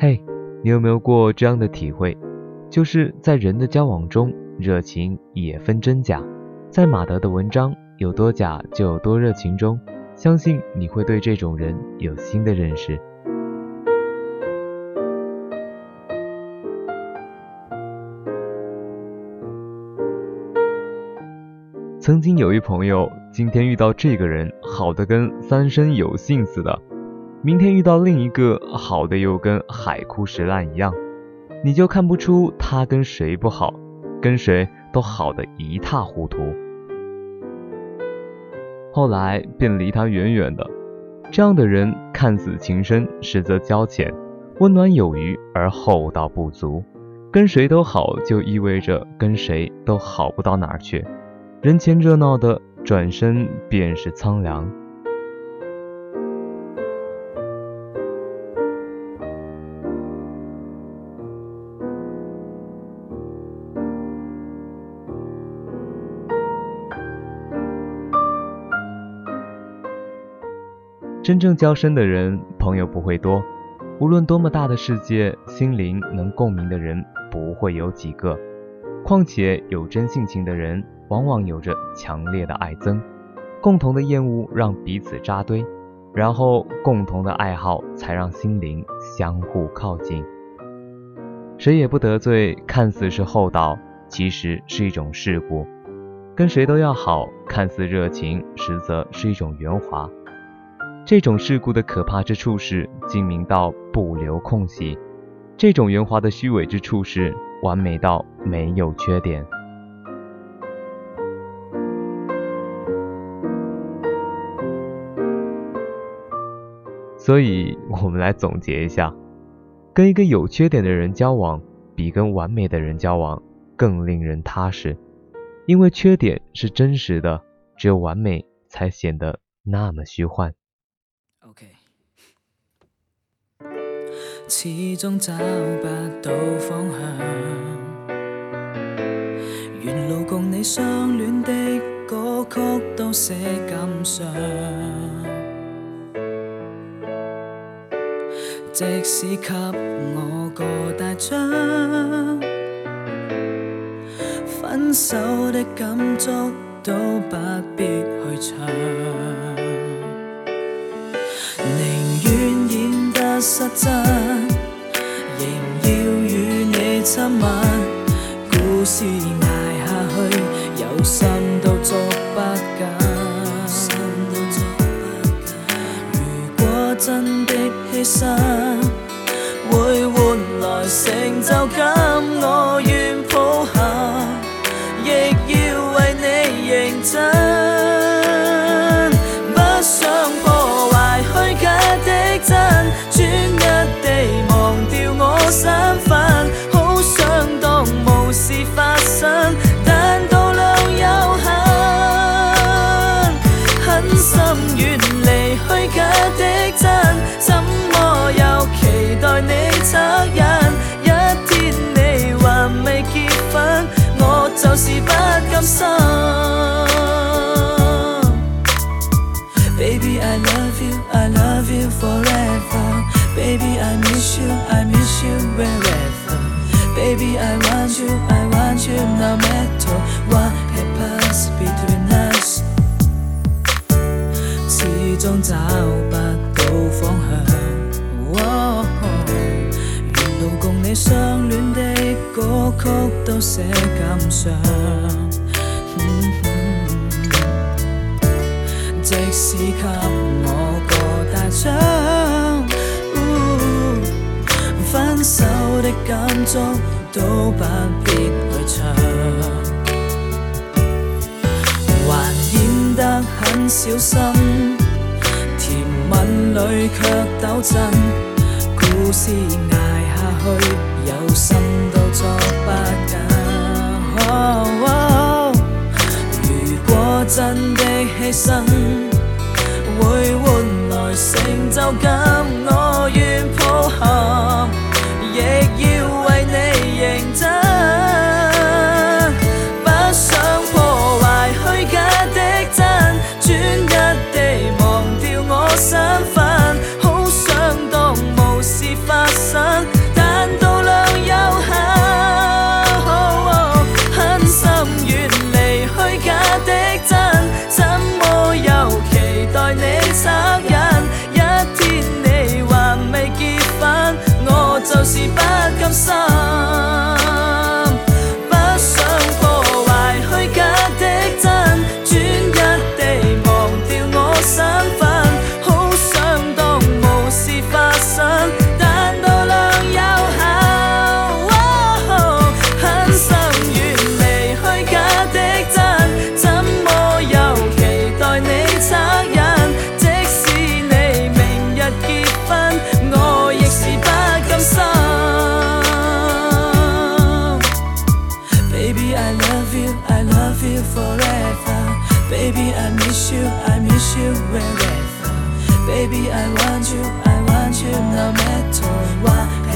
嘿，你有没有过这样的体会？就是在人的交往中，热情也分真假。在马德的文章《有多假就有多热情》中，相信你会对这种人有新的认识。曾经有一朋友，今天遇到这个人，好的跟三生有幸似的。明天遇到另一个好的，又跟海枯石烂一样，你就看不出他跟谁不好，跟谁都好的一塌糊涂。后来便离他远远的。这样的人看似情深，实则交浅，温暖有余而厚道不足。跟谁都好，就意味着跟谁都好不到哪儿去。人前热闹的，转身便是苍凉。真正交深的人，朋友不会多。无论多么大的世界，心灵能共鸣的人不会有几个。况且有真性情的人，往往有着强烈的爱憎。共同的厌恶让彼此扎堆，然后共同的爱好才让心灵相互靠近。谁也不得罪，看似是厚道，其实是一种世故。跟谁都要好，看似热情，实则是一种圆滑。这种世故的可怕之处是精明到不留空隙；这种圆滑的虚伪之处是完美到没有缺点。所以，我们来总结一下：跟一个有缺点的人交往，比跟完美的人交往更令人踏实，因为缺点是真实的，只有完美才显得那么虚幻。始终找不到方向，沿路共你相恋的歌曲都写感伤。即使给我个大奖，分手的感触都不必去唱。失真，仍要与你亲吻。故事挨下去，有心都捉不紧。如果真的牺牲，会换来成就感，我愿抱下，亦要为你认真，就是不甘心。Baby I love you, I love you forever. Baby, I miss you, I miss you wherever. Baby, I want you, I want you no matter what happens between us. 始终找不到方向。 都写感伤。即使给我个大奖。分手的感触都不必去唱，还演得很小心，甜吻里却抖震，故事挨下去，有心的牺 miss you, I miss you wherever. Baby, I want you, I want you no matter what.